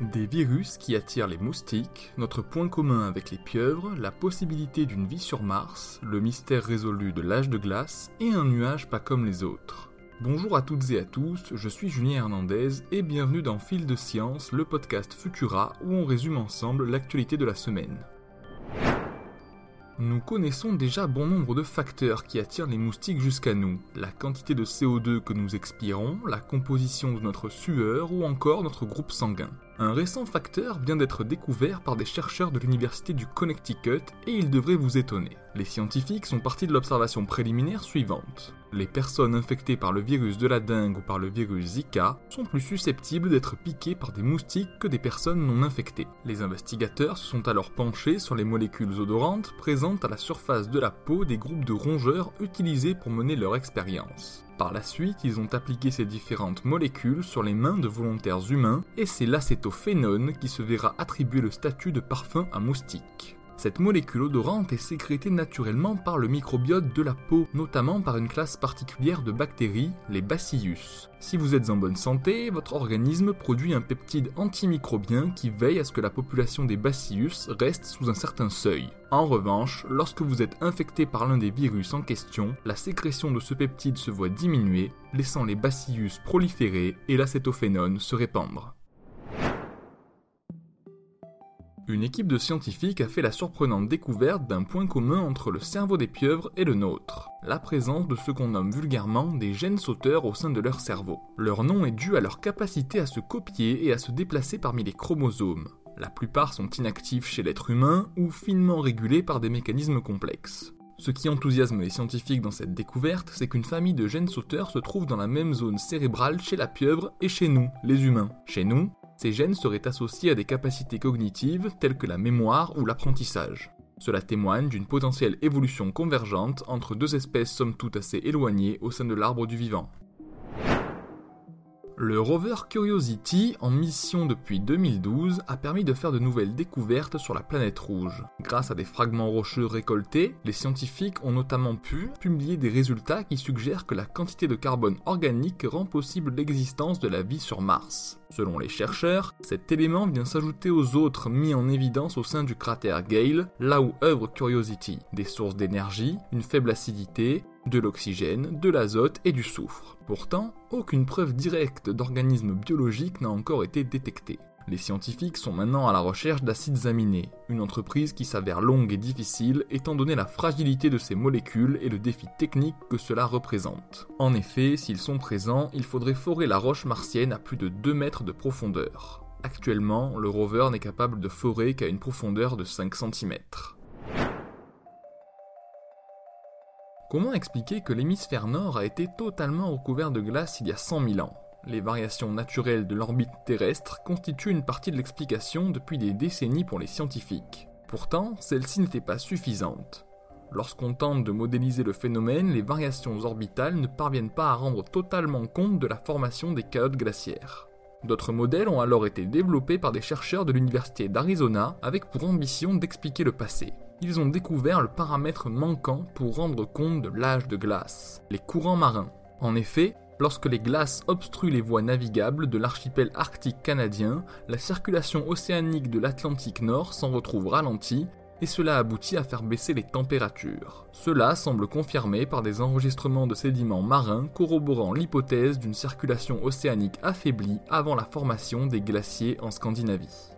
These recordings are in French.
Des virus qui attirent les moustiques, notre point commun avec les pieuvres, la possibilité d'une vie sur Mars, le mystère résolu de l'âge de glace et un nuage pas comme les autres. Bonjour à toutes et à tous, je suis Julien Hernandez et bienvenue dans Fil de Science, le podcast Futura où on résume ensemble l'actualité de la semaine. Nous connaissons déjà bon nombre de facteurs qui attirent les moustiques jusqu'à nous. La quantité de CO2 que nous expirons, la composition de notre sueur ou encore notre groupe sanguin. Un récent facteur vient d'être découvert par des chercheurs de l'université du Connecticut et il devrait vous étonner. Les scientifiques sont partis de l'observation préliminaire suivante. Les personnes infectées par le virus de la dengue ou par le virus Zika sont plus susceptibles d'être piquées par des moustiques que des personnes non infectées. Les investigateurs se sont alors penchés sur les molécules odorantes présentes à la surface de la peau des groupes de rongeurs utilisés pour mener leur expérience. Par la suite, ils ont appliqué ces différentes molécules sur les mains de volontaires humains et c'est l'acétophénone qui se verra attribuer le statut de parfum à moustique. Cette molécule odorante est sécrétée naturellement par le microbiote de la peau, notamment par une classe particulière de bactéries, les bacillus. Si vous êtes en bonne santé, votre organisme produit un peptide antimicrobien qui veille à ce que la population des bacillus reste sous un certain seuil. En revanche, lorsque vous êtes infecté par l'un des virus en question, la sécrétion de ce peptide se voit diminuer, laissant les bacillus proliférer et l'acétophénone se répandre. Une équipe de scientifiques a fait la surprenante découverte d'un point commun entre le cerveau des pieuvres et le nôtre, la présence de ce qu'on nomme vulgairement des gènes sauteurs au sein de leur cerveau. Leur nom est dû à leur capacité à se copier et à se déplacer parmi les chromosomes. La plupart sont inactifs chez l'être humain ou finement régulés par des mécanismes complexes. Ce qui enthousiasme les scientifiques dans cette découverte, c'est qu'une famille de gènes sauteurs se trouve dans la même zone cérébrale chez la pieuvre et chez nous, les humains. Chez nous, ces gènes seraient associés à des capacités cognitives telles que la mémoire ou l'apprentissage. Cela témoigne d'une potentielle évolution convergente entre deux espèces somme toute assez éloignées au sein de l'arbre du vivant. Le rover Curiosity, en mission depuis 2012, a permis de faire de nouvelles découvertes sur la planète rouge. Grâce à des fragments rocheux récoltés, les scientifiques ont notamment pu publier des résultats qui suggèrent que la quantité de carbone organique rend possible l'existence de la vie sur Mars. Selon les chercheurs, cet élément vient s'ajouter aux autres mis en évidence au sein du cratère Gale, là où œuvre Curiosity. Des sources d'énergie, une faible acidité, de l'oxygène, de l'azote et du soufre. Pourtant, aucune preuve directe d'organismes biologiques n'a encore été détectée. Les scientifiques sont maintenant à la recherche d'acides aminés, une entreprise qui s'avère longue et difficile étant donné la fragilité de ces molécules et le défi technique que cela représente. En effet, s'ils sont présents, il faudrait forer la roche martienne à plus de 2 mètres de profondeur. Actuellement, le rover n'est capable de forer qu'à une profondeur de 5 cm. Comment expliquer que l'hémisphère nord a été totalement recouvert de glace il y a 100 000 ans? Les variations naturelles de l'orbite terrestre constituent une partie de l'explication depuis des décennies pour les scientifiques. Pourtant, celle-ci n'était pas suffisante. Lorsqu'on tente de modéliser le phénomène, les variations orbitales ne parviennent pas à rendre totalement compte de la formation des caotes glaciaires. D'autres modèles ont alors été développés par des chercheurs de l'Université d'Arizona avec pour ambition d'expliquer le passé ils ont découvert le paramètre manquant pour rendre compte de l'âge de glace, les courants marins. En effet, lorsque les glaces obstruent les voies navigables de l'archipel arctique canadien, la circulation océanique de l'Atlantique Nord s'en retrouve ralentie et cela aboutit à faire baisser les températures. Cela semble confirmé par des enregistrements de sédiments marins corroborant l'hypothèse d'une circulation océanique affaiblie avant la formation des glaciers en Scandinavie.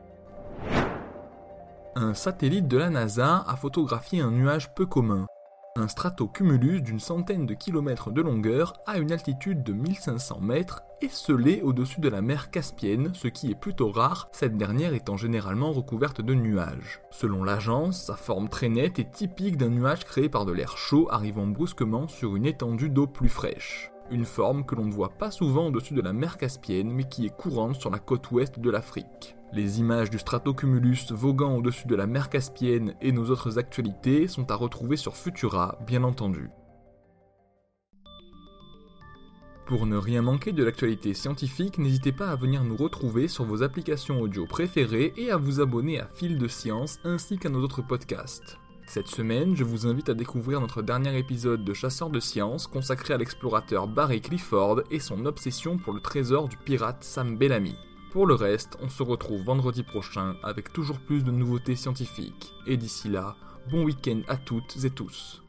Un satellite de la NASA a photographié un nuage peu commun, un stratocumulus d'une centaine de kilomètres de longueur à une altitude de 1500 mètres et scellé au-dessus de la mer Caspienne, ce qui est plutôt rare, cette dernière étant généralement recouverte de nuages. Selon l'agence, sa forme très nette est typique d'un nuage créé par de l'air chaud arrivant brusquement sur une étendue d'eau plus fraîche. Une forme que l'on ne voit pas souvent au-dessus de la mer Caspienne mais qui est courante sur la côte ouest de l'Afrique. Les images du stratocumulus voguant au-dessus de la mer Caspienne et nos autres actualités sont à retrouver sur Futura, bien entendu. Pour ne rien manquer de l'actualité scientifique, n'hésitez pas à venir nous retrouver sur vos applications audio préférées et à vous abonner à Fil de Science ainsi qu'à nos autres podcasts. Cette semaine, je vous invite à découvrir notre dernier épisode de Chasseurs de Science consacré à l'explorateur Barry Clifford et son obsession pour le trésor du pirate Sam Bellamy. Pour le reste, on se retrouve vendredi prochain avec toujours plus de nouveautés scientifiques. Et d'ici là, bon week-end à toutes et tous.